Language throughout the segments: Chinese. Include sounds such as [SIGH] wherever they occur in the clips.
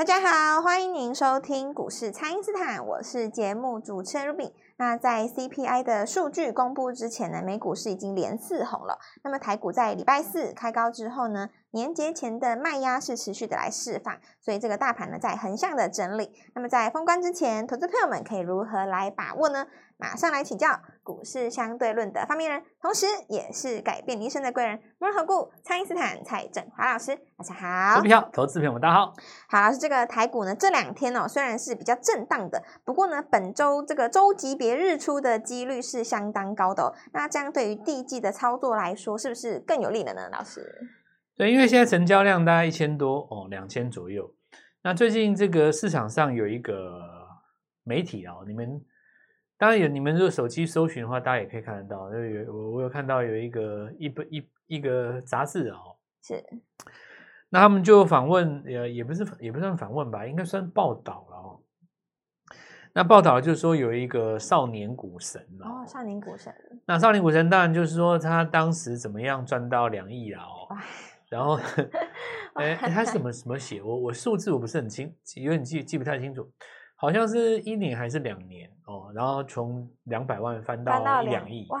大家好，欢迎您收听股市蔡因斯坦，我是节目主持人 Ruby。那在 CPI 的数据公布之前呢，美股是已经连四红了。那么台股在礼拜四开高之后呢，年节前的卖压是持续的来释放，所以这个大盘呢在横向的整理。那么在封关之前，投资朋友们可以如何来把握呢？马上来请教股市相对论的发明人，同时也是改变你一生的贵人——摩尔投顾蔡因斯坦蔡振华老师。大家好，股票投资朋友们大家好。好，老师，这个台股呢这两天哦虽然是比较震荡的，不过呢本周这个周级别日出的几率是相当高的哦。那这样对于第一季的操作来说，是不是更有利了呢？老师？对，因为现在成交量大概一千多哦，两千左右。那最近这个市场上有一个媒体哦，你们。当然有，你们如果手机搜寻的话，大家也可以看得到。就有我，我有看到有一个一本一一个杂志哦，是。那他们就访问，也也不是也不算访问吧，应该算报道了哦。那报道就是说有一个少年股神哦，少年股神。那少年股神当然就是说他当时怎么样赚到两亿了哦。然后，[LAUGHS] 哎，他是怎么怎么写？我我数字我不是很清，有点记记不太清楚。好像是一年还是两年哦，然后从两百万翻到一两亿，哇！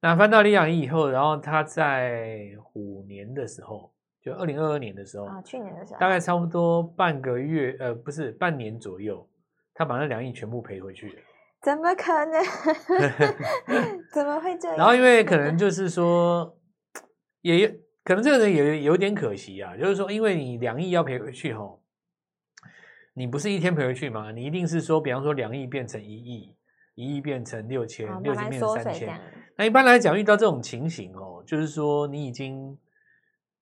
那翻到一两亿以后，然后他在虎年的时候，就二零二二年的时候啊，去年的时候，大概差不多半个月，呃，不是半年左右，他把那两亿全部赔回去了。怎么可能？[LAUGHS] 怎么会这样？然后因为可能就是说，也可能这个人也有点可惜啊，就是说，因为你两亿要赔回去吼。你不是一天赔回去吗？你一定是说，比方说两亿变成一亿，一亿变成六千，六千变成三千。那一般来讲，遇到这种情形哦，就是说你已经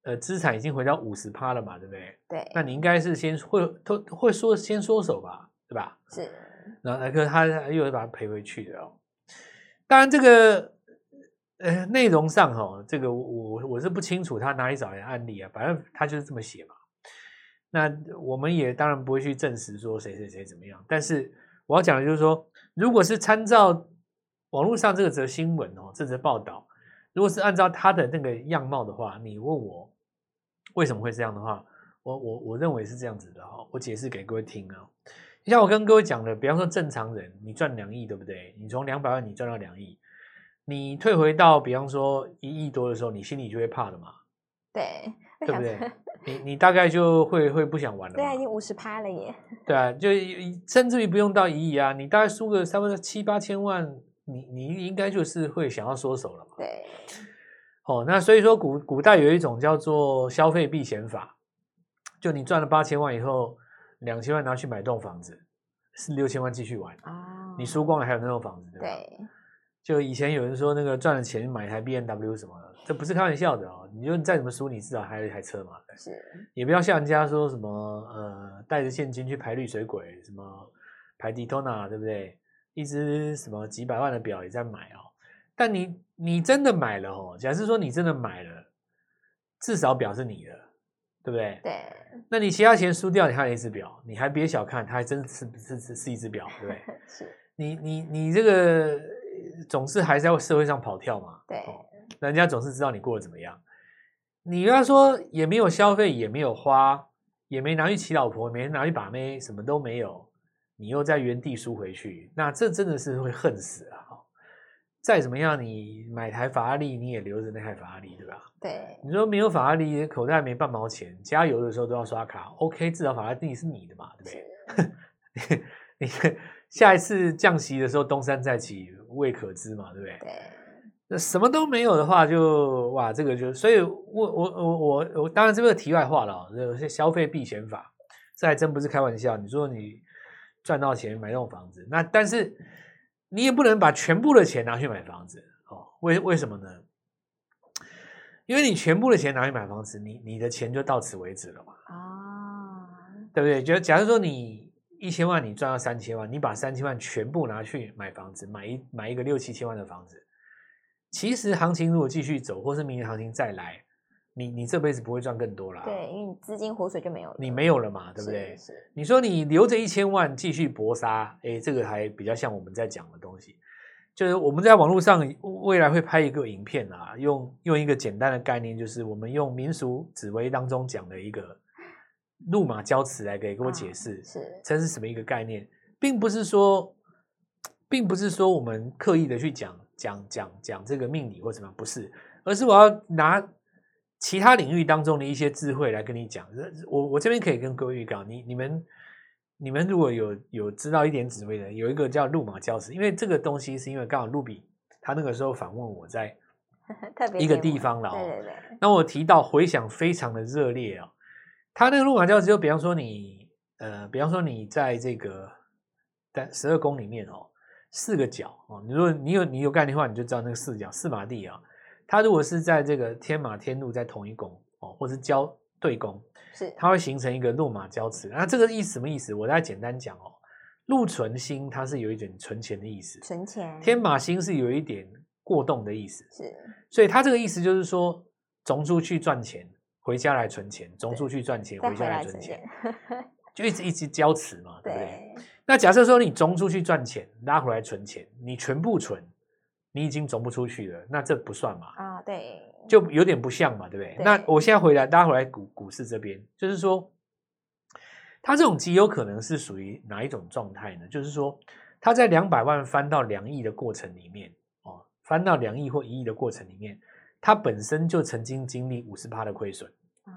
呃资产已经回到五十趴了嘛，对不对？对。那你应该是先会都会说先缩手吧，对吧？是。然后那个他又会把它赔回去的哦。当然这个呃内容上哈、哦，这个我我是不清楚他哪里找来的案例啊，反正他就是这么写嘛。那我们也当然不会去证实说谁谁谁怎么样，但是我要讲的就是说，如果是参照网络上这个则新闻哦，这则报道，如果是按照他的那个样貌的话，你问我为什么会这样的话，我我我认为是这样子的哈，我解释给各位听啊。像我跟各位讲的，比方说正常人，你赚两亿对不对？你从两百万你赚到两亿，你退回到比方说一亿多的时候，你心里就会怕了嘛？对，对不对？你你大概就会会不想玩了。对啊，已经五十趴了耶。对啊，就甚至于不用到一亿啊，你大概输个三分之七八千万，你你应该就是会想要缩手了嘛。对。哦，那所以说古古代有一种叫做消费避险法，就你赚了八千万以后，两千万拿去买栋房子，是六千万继续玩啊。你输光了还有那栋房子，对吧？对。就以前有人说那个赚了钱买一台 BMW 什么的。这不是开玩笑的哦！你就再怎么输，你至少还有一台车嘛。是，也不要像人家说什么呃，带着现金去排绿水鬼，什么排 Daytona，对不对？一只什么几百万的表也在买哦。但你你真的买了哦，假设说你真的买了，至少表是你的，对不对？对。那你其他钱输掉，你还有一只表，你还别小看，它还真是是是是一只表，对不对？[LAUGHS] 是。你你你这个总是还是在社会上跑跳嘛？对。哦人家总是知道你过得怎么样，你要说也没有消费，也没有花，也没拿去娶老婆，没拿去把妹，什么都没有，你又在原地输回去，那这真的是会恨死啊！再怎么样，你买台法拉利，你也留着那台法拉利，对吧？对。你说没有法拉利，口袋没半毛钱，加油的时候都要刷卡，OK，至少法拉利是你的嘛，对不对？你 [LAUGHS] 下一次降息的时候，东山再起，未可知嘛，对不对？对。那什么都没有的话就，就哇，这个就所以我，我我我我我当然这个题外话了啊，这些消费避险法，这还真不是开玩笑。你说你赚到钱买那种房子，那但是你也不能把全部的钱拿去买房子哦。为为什么呢？因为你全部的钱拿去买房子，你你的钱就到此为止了嘛。啊，对不对？就假如说你一千万，你赚到三千万，你把三千万全部拿去买房子，买一买一个六七千万的房子。其实行情如果继续走，或是明年行情再来，你你这辈子不会赚更多啦。对，因为你资金活水就没有了，你没有了嘛，对不对？是。是你说你留着一千万继续搏杀，哎，这个还比较像我们在讲的东西，就是我们在网络上未来会拍一个影片啊，用用一个简单的概念，就是我们用民俗紫微当中讲的一个路马交驰来给给我解释，是这是什么一个概念，并不是说，并不是说我们刻意的去讲讲讲讲这个命理或什么，不是，而是我要拿其他领域当中的一些智慧来跟你讲。我我这边可以跟各位预告，你你们你们如果有有知道一点紫微的，有一个叫路马交驰，因为这个东西是因为刚好露比他那个时候访问我在 [LAUGHS] 一个地方了哦，对对对，那我提到回响非常的热烈哦。他那个路马交驰，就比方说你，呃，比方说你在这个在十二宫里面哦，四个角哦，你如果你有你有概念的话，你就知道那个四角四马地啊。它如果是在这个天马天路在同一宫哦，或是交对宫，是它会形成一个路马交池。那这个意思什么意思？我再简单讲哦，禄存星它是有一点存钱的意思，存钱。天马星是有一点过动的意思，是。所以它这个意思就是说，总出去赚钱。回家来存钱，总出去赚钱，回家来存钱，就一直一直交持嘛，对不对？那假设说你总出去赚钱，拉回来存钱，你全部存，你已经总不出去了，那这不算嘛？啊，对，就有点不像嘛，对不对？对，那我现在回来拉回来股股市这边，就是说，它这种极有可能是属于哪一种状态呢？就是说，它在两百万翻到两亿的过程里面，哦，翻到两亿或一亿的过程里面。它本身就曾经经历五十趴的亏损啊！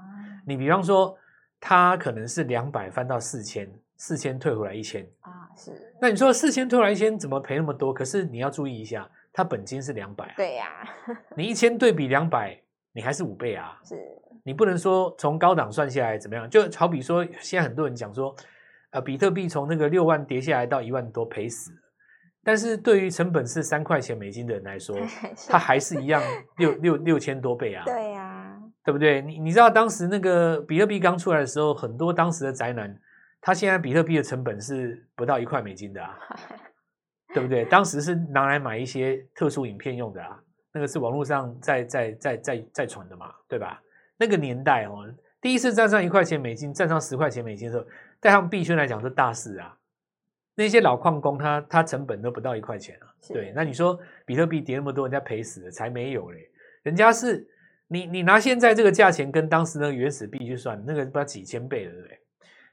你比方说，它可能是两百翻到四千，四千退回来一千啊，是。那你说四千退回来一千，怎么赔那么多？可是你要注意一下，它本金是两百啊。对呀，你一千对比两百，你还是五倍啊。是。你不能说从高档算下来怎么样？就好比说，现在很多人讲说，呃，比特币从那个六万跌下来到一万多，赔死。但是对于成本是三块钱美金的人来说，[LAUGHS] 它还是一样 [LAUGHS] 六六六千多倍啊！对呀、啊，对不对？你你知道当时那个比特币刚出来的时候，很多当时的宅男，他现在比特币的成本是不到一块美金的啊，[LAUGHS] 对不对？当时是拿来买一些特殊影片用的啊，那个是网络上在在在在在传的嘛，对吧？那个年代哦，第一次站上一块钱美金，站上十块钱美金的时候，在他们币圈来讲是大事啊。那些老矿工他，他他成本都不到一块钱啊。对，那你说比特币跌那么多，人家赔死了，才没有嘞。人家是你你拿现在这个价钱跟当时那个原始币去算，那个不知道几千倍了，对不对？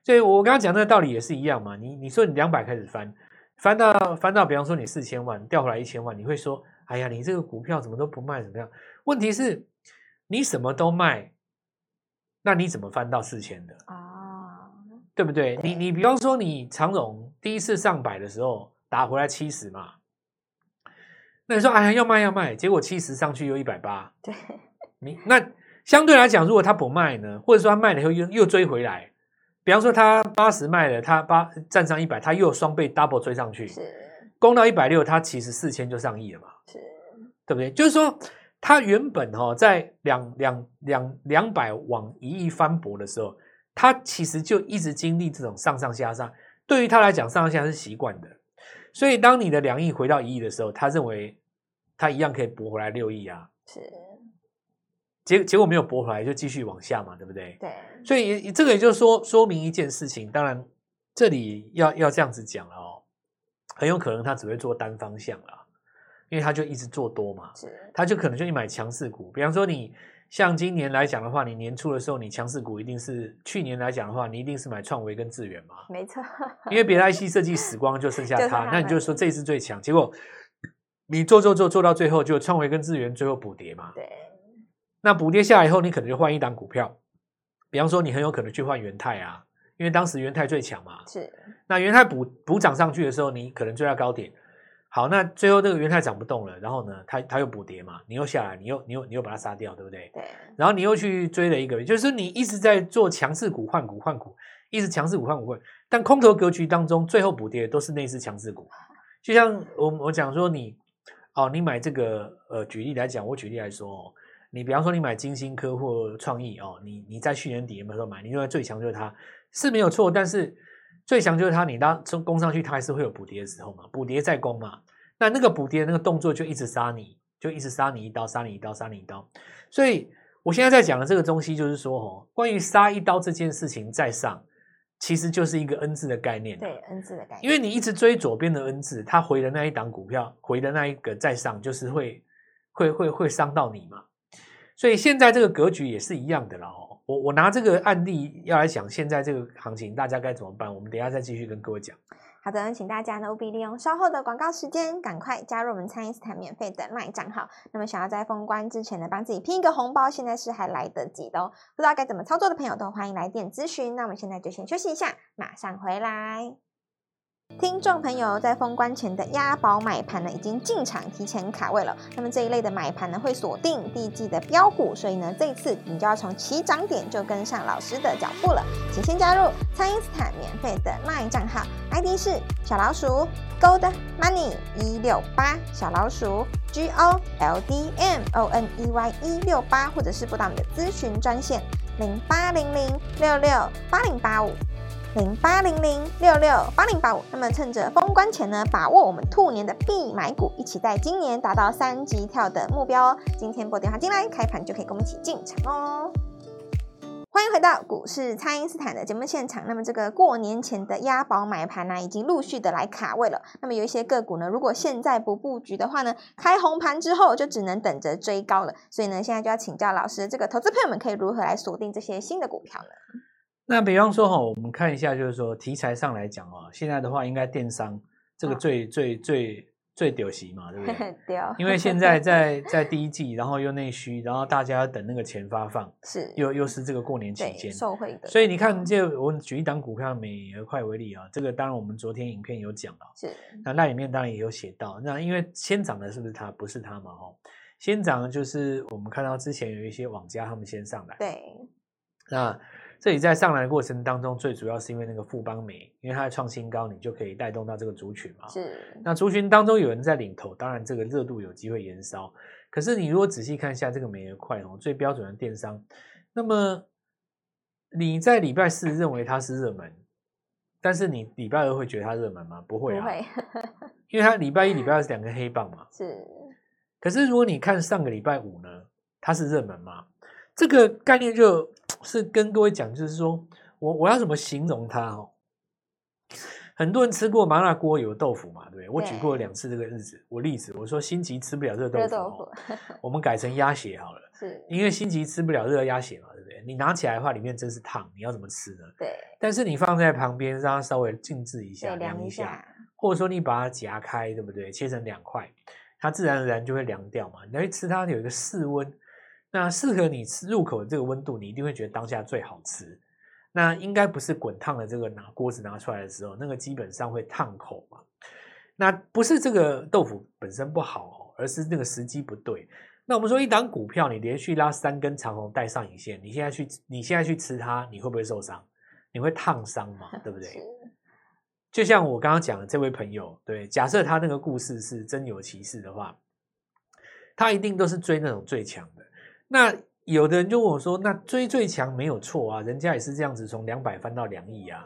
所以我刚刚讲那个道理也是一样嘛。你你说你两百开始翻，翻到翻到，比方说你四千万掉回来一千万，你会说，哎呀，你这个股票怎么都不卖，怎么样？问题是，你什么都卖，那你怎么翻到四千的啊？对不对？你你比方说你长荣。第一次上百的时候打回来七十嘛，那你说哎呀要卖要卖，结果七十上去又一百八，[LAUGHS] 对，你那相对来讲，如果他不卖呢，或者说他卖了以后又又追回来，比方说他八十卖了，他八站上一百，他又双倍 double 追上去，是攻到一百六，他其实四千就上亿了嘛，是，对不对？就是说他原本哈在两两两两百往一亿翻薄的时候，他其实就一直经历这种上上下下。对于他来讲，上上下下是习惯的，所以当你的两亿回到一亿的时候，他认为他一样可以博回来六亿啊。是，结结果没有博回来，就继续往下嘛，对不对？对。所以这个也就是说说明一件事情，当然这里要要这样子讲了哦，很有可能他只会做单方向了，因为他就一直做多嘛，是，他就可能就去买强势股，比方说你。像今年来讲的话，你年初的时候，你强势股一定是去年来讲的话，你一定是买创维跟智原嘛？[LAUGHS] 没错，因为别的 IC 设计死光，就剩下它，那你就说这一次最强。结果你做做做做到最后，就创维跟智源最后补跌嘛？对。那补跌下来以后，你可能就换一档股票，比方说你很有可能去换元泰啊，因为当时元泰最强嘛。是。那元泰补补涨上去的时候，你可能追到高点。好，那最后这个元泰涨不动了，然后呢，它它又补跌嘛，你又下来，你又你又你又把它杀掉，对不对？对。然后你又去追了一个，就是你一直在做强势股换股换股，一直强势股换股换，但空头格局当中，最后补跌的都是那支强势股。就像我我讲说你，哦，你买这个呃，举例来讲，我举例来说哦，你比方说你买金星科或创意哦，你你在去年底有没有说买？你认为最强就是它，是没有错，但是。最强就是它，你当攻上去，它还是会有补跌的时候嘛，补跌再攻嘛。那那个补跌的那个动作就一直杀你，就一直杀你一刀，杀你一刀，杀你一刀。所以我现在在讲的这个东西，就是说哦，关于杀一刀这件事情在上，其实就是一个 N 字的概念。对，N 字的概念。因为你一直追左边的 N 字，它回的那一档股票，回的那一个在上，就是会会会会伤到你嘛。所以现在这个格局也是一样的了哦。我我拿这个案例要来讲，现在这个行情大家该怎么办？我们等下再继续跟各位讲。好的，请大家呢务必利用稍后的广告时间，赶快加入我们蔡因斯坦免费的 LINE 账号。那么想要在封关之前呢，帮自己拼一个红包，现在是还来得及的哦。不知道该怎么操作的朋友，都欢迎来电咨询。那我们现在就先休息一下，马上回来。听众朋友在封关前的押宝买盘呢，已经进场提前卡位了。那么这一类的买盘呢，会锁定第一季的标股，所以呢，这一次你就要从起涨点就跟上老师的脚步了。请先加入蔡因斯坦免费的 LINE 账号，ID 是小老鼠 Gold Money 一六八，小老鼠 G O L D M O N E Y 一六八，或者是拨打我们的咨询专线零八零零六六八零八五。零八零零六六八零八五，那么趁着封关前呢，把握我们兔年的必买股，一起在今年达到三级跳的目标哦。今天拨电话进来，开盘就可以跟我们一起进场哦。欢迎回到股市，蔡因斯坦的节目现场。那么这个过年前的押宝买盘呢、已经陆续的来卡位了。那么有一些个股呢，如果现在不布局的话呢，开红盘之后就只能等着追高了。所以呢，现在就要请教老师，这个投资朋友们可以如何来锁定这些新的股票呢？那比方说哈，我们看一下，就是说题材上来讲啊，现在的话应该电商这个最、哦、最最最屌席嘛，对不对？[LAUGHS] 屌？因为。现在在在第一季，然后又内需，然后大家要等那个钱发放，[LAUGHS] 是又又是这个过年期间受惠的，所以你看，就我们举一档股票美而快为例啊，这个当然我们昨天影片有讲了，是。那那里面当然也有写到，那因为先涨的是不是它？不是它嘛，哦，先涨的就是我们看到之前有一些网家他们先上来，对，那。这里在上来的过程当中，最主要是因为那个富邦煤，因为它的创新高，你就可以带动到这个族群嘛。是。那族群当中有人在领头，当然这个热度有机会延烧。可是你如果仔细看一下这个美而快哦，最标准的电商，那么你在礼拜四认为它是热门，但是你礼拜二会觉得它热门吗？不会啊，会因为它礼拜一、礼拜二是两根黑棒嘛。是。可是如果你看上个礼拜五呢，它是热门吗？这个概念就是跟各位讲，就是说我我要怎么形容它哦？很多人吃过麻辣锅有豆腐嘛，对不对？我举过两次这个日子，我例子，我说心急吃不了热豆腐，[LAUGHS] 豆腐我们改成鸭血好了，是，因为心急吃不了热鸭血嘛，对不对？你拿起来的话，里面真是烫，你要怎么吃呢？对。但是你放在旁边，让它稍微静置一下，凉一下，或者说你把它夹开，对不对？切成两块，它自然而然就会凉掉嘛。你要去吃它，有一个室温。那适合你吃入口的这个温度，你一定会觉得当下最好吃。那应该不是滚烫的这个拿锅子拿出来的时候，那个基本上会烫口嘛。那不是这个豆腐本身不好，而是那个时机不对。那我们说一档股票，你连续拉三根长红带上影线，你现在去你现在去吃它，你会不会受伤？你会烫伤嘛？[LAUGHS] 对不对？就像我刚刚讲的这位朋友，对，假设他那个故事是真有其事的话，他一定都是追那种最强的。那有的人就问我说：“那追最强没有错啊，人家也是这样子从两百翻到两亿啊。”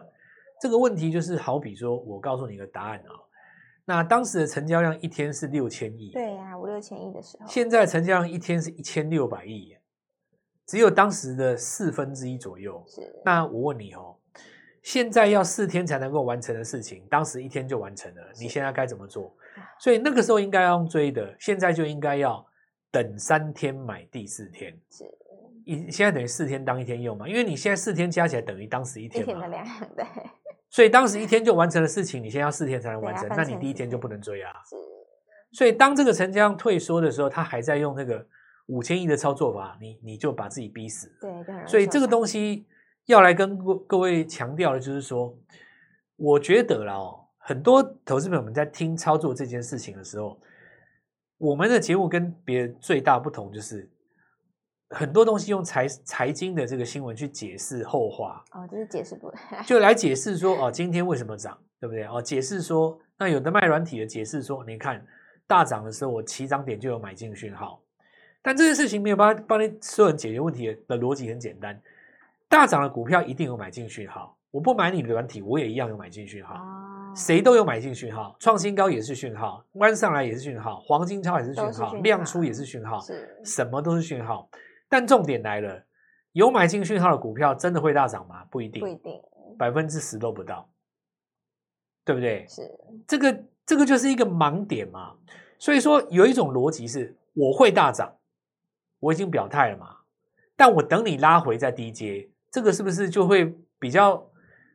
这个问题就是好比说，我告诉你一个答案啊。那当时的成交量一天是六千亿，对呀，五六千亿的时候，现在成交量一天是一千六百亿，只有当时的四分之一左右。是。那我问你哦，现在要四天才能够完成的事情，当时一天就完成了，你现在该怎么做？所以那个时候应该要用追的，现在就应该要。等三天买第四天，是，一现在等于四天当一天用嘛？因为你现在四天加起来等于当时一天嘛。一天的量，对。所以当时一天就完成的事情，你现在要四天才能完成，那你第一天就不能追啊。是。所以当这个成交量退缩的时候，他还在用那个五千亿的操作法，你你就把自己逼死。对，所以这个东西要来跟各各位强调的就是说，我觉得啦哦，很多投资朋友们在听操作这件事情的时候。我们的节目跟别人最大不同就是，很多东西用财财经的这个新闻去解释后话哦，就是解释不，[LAUGHS] 就来解释说哦，今天为什么涨，对不对？哦，解释说，那有的卖软体的解释说，你看大涨的时候，我起涨点就有买进讯号，但这件事情没有办法帮你所有人解决问题的逻辑很简单，大涨的股票一定有买进讯号，我不买你的软体，我也一样有买进讯号。哦谁都有买进讯号，创新高也是讯号，弯上来也是讯号，黄金超也是讯号，量出也是讯号，是什么都是讯号。但重点来了，有买进讯号的股票真的会大涨吗？不一定，不一定，百分之十都不到，对不对？是这个，这个就是一个盲点嘛。所以说，有一种逻辑是，我会大涨，我已经表态了嘛。但我等你拉回在低阶，这个是不是就会比较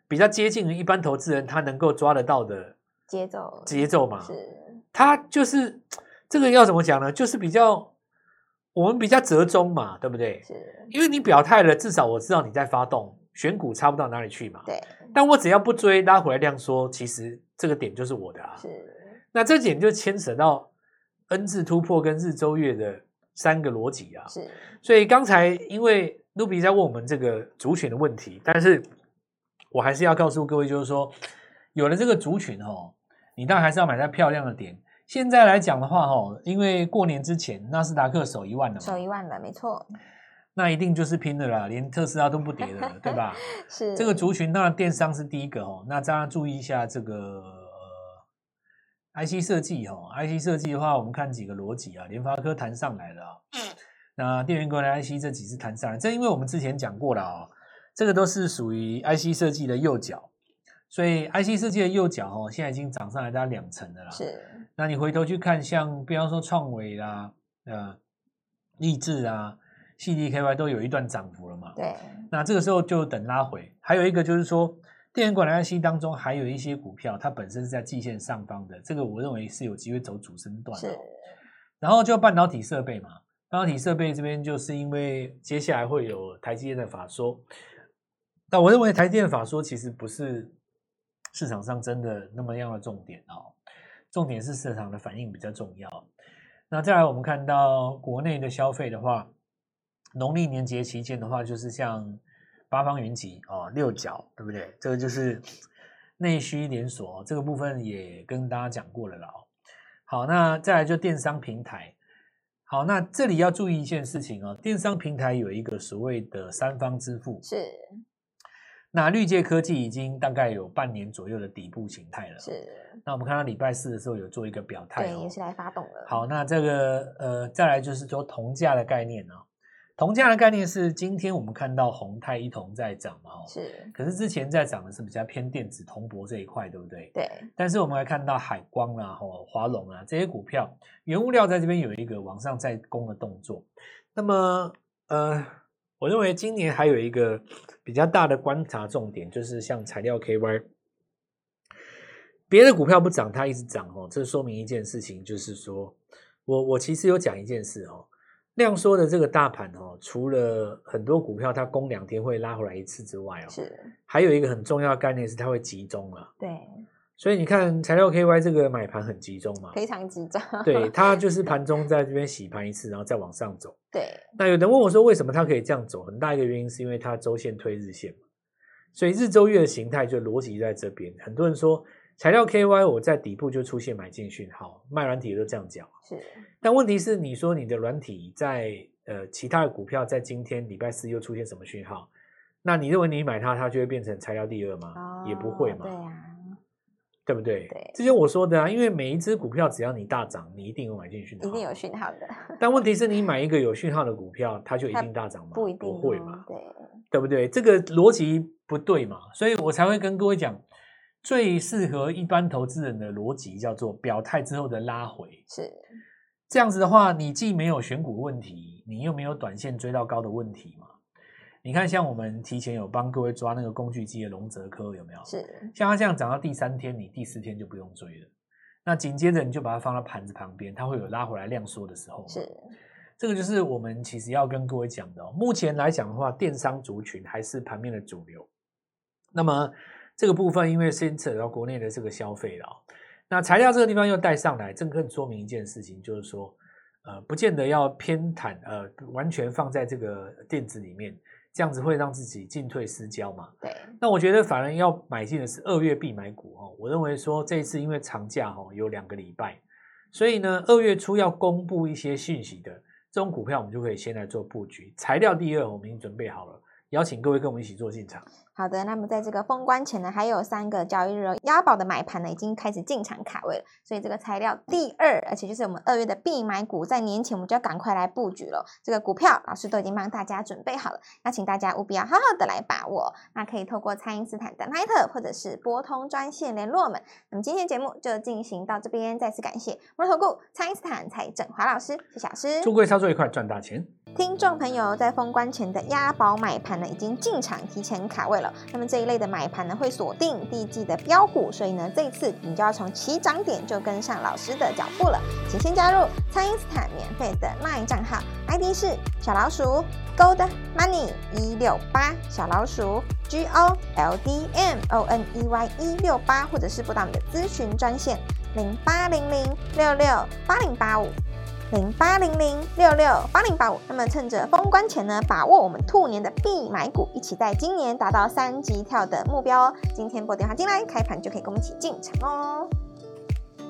比较接近于一般投资人他能够抓得到的节奏节奏嘛？是，他就是这个要怎么讲呢？就是比较我们比较折中嘛，对不对？是，因为你表态了，至少我知道你在发动，选股差不到哪里去嘛。对，但我只要不追拉回来量缩，其实这个点就是我的啊。是，那这点就牵扯到 N 字突破跟日周月的。三个逻辑啊，是，所以刚才因为 Ruby 在问我们这个族群的问题，但是我还是要告诉各位，就是说有了这个族群哦，你当然还是要买在漂亮的点。现在来讲的话哦，因为过年之前纳斯达克守一万了嘛，守一万了，没错，那一定就是拼的啦，连特斯拉都不跌了，对吧？[LAUGHS] 是这个族群，当然电商是第一个哦，那大家注意一下这个。IC 设计哦，IC 设计的话，我们看几个逻辑啊。联发科弹上来了嗯，那电源管理 IC 这几次弹上来，这因为我们之前讲过了啊，这个都是属于 IC 设计的右脚，所以 IC 设计的右脚哦，现在已经涨上来大概两成的啦。是，那你回头去看，像比方说创纬啦、呃，力智啊、CDKY 都有一段涨幅了嘛。对，那这个时候就等拉回，还有一个就是说。电源管理 IC 当中还有一些股票，它本身是在季线上方的，这个我认为是有机会走主升段的。是，然后就半导体设备嘛，半导体设备这边就是因为接下来会有台积电的法说，但我认为台积电法说其实不是市场上真的那么样的重点哦，重点是市场的反应比较重要。那再来我们看到国内的消费的话，农历年节期间的话，就是像。八方云集哦，六角对不对？这个就是内需连锁，这个部分也跟大家讲过了啦。好，那再来就电商平台。好，那这里要注意一件事情哦，电商平台有一个所谓的三方支付。是。那绿界科技已经大概有半年左右的底部形态了。是。那我们看到礼拜四的时候有做一个表态，对，也是来发动了。好，那这个呃，再来就是说铜价的概念呢。铜价的概念是，今天我们看到宏泰一铜在涨嘛？是。可是之前在涨的是比较偏电子铜箔这一块，对不对？对。但是我们来看到海光啊、哦华龙啊这些股票，原物料在这边有一个往上再攻的动作。那么，呃，我认为今年还有一个比较大的观察重点，就是像材料 KY，别的股票不涨，它一直涨哦。这说明一件事情，就是说我我其实有讲一件事哦。量缩的这个大盘哦，除了很多股票它攻两天会拉回来一次之外哦，是还有一个很重要的概念是它会集中啊。对，所以你看材料 KY 这个买盘很集中嘛，非常集中。对，它 [LAUGHS] 就是盘中在这边洗盘一次，然后再往上走。对，那有人问我说，为什么它可以这样走？很大一个原因是因为它周线推日线嘛，所以日周月的形态就逻辑在这边。很多人说。材料 KY，我在底部就出现买进讯号，卖软体都这样讲。是，但问题是，你说你的软体在呃其他的股票在今天礼拜四又出现什么讯号？那你认为你买它，它就会变成材料第二吗？哦、也不会嘛。对呀、啊，对不对？对，这就是我说的啊。因为每一只股票只要你大涨，你一定有买进讯号，一定有讯号的。但问题是你 [LAUGHS] 买一个有讯号的股票，它就一定大涨吗？不一定，不会嘛？对，对不对？这个逻辑不对嘛？所以我才会跟各位讲。最适合一般投资人的逻辑叫做表态之后的拉回，是这样子的话，你既没有选股问题，你又没有短线追到高的问题嘛？你看，像我们提前有帮各位抓那个工具机的龙泽科有没有？是像它这样涨到第三天，你第四天就不用追了。那紧接着你就把它放到盘子旁边，它会有拉回来量缩的时候。是这个就是我们其实要跟各位讲的哦。目前来讲的话，电商族群还是盘面的主流。那么。这个部分因为牵扯到国内的这个消费了，那材料这个地方又带上来，这更说明一件事情，就是说，呃，不见得要偏袒，呃，完全放在这个电子里面，这样子会让自己进退失焦嘛。对。那我觉得反而要买进的是二月必买股哦。我认为说这一次因为长假哦有两个礼拜，所以呢二月初要公布一些讯息的这种股票，我们就可以先来做布局。材料第二，我们已经准备好了，邀请各位跟我们一起做进场。好的，那么在这个封关前呢，还有三个交易日哦，押宝的买盘呢已经开始进场卡位了，所以这个材料第二，而且就是我们二月的必买股，在年前我们就要赶快来布局了。这个股票老师都已经帮大家准备好了，那请大家务必要好好的来把握。那可以透过蔡因斯坦的 LINE 或者是拨通专线联络我们。那么今天节目就进行到这边，再次感谢摩投顾蔡因斯坦蔡振华老师，谢谢老师，祝各位操作愉快，赚大钱。听众朋友在封关前的押宝买盘呢，已经进场提前卡位了。那么这一类的买盘呢，会锁定第一季的标股，所以呢，这一次你就要从起涨点就跟上老师的脚步了。请先加入蔡因斯坦免费的 LINE 账号，ID 是小老鼠 Gold Money 一六八，小老鼠 G O L D M O N E Y 一六八，或者是拨打我们的咨询专线零八零零六六八零八五。零八零零六六八零八五，那么趁着封关前呢，把握我们兔年的必买股，一起在今年达到三级跳的目标哦。今天拨电话进来，开盘就可以跟我们一起进场哦。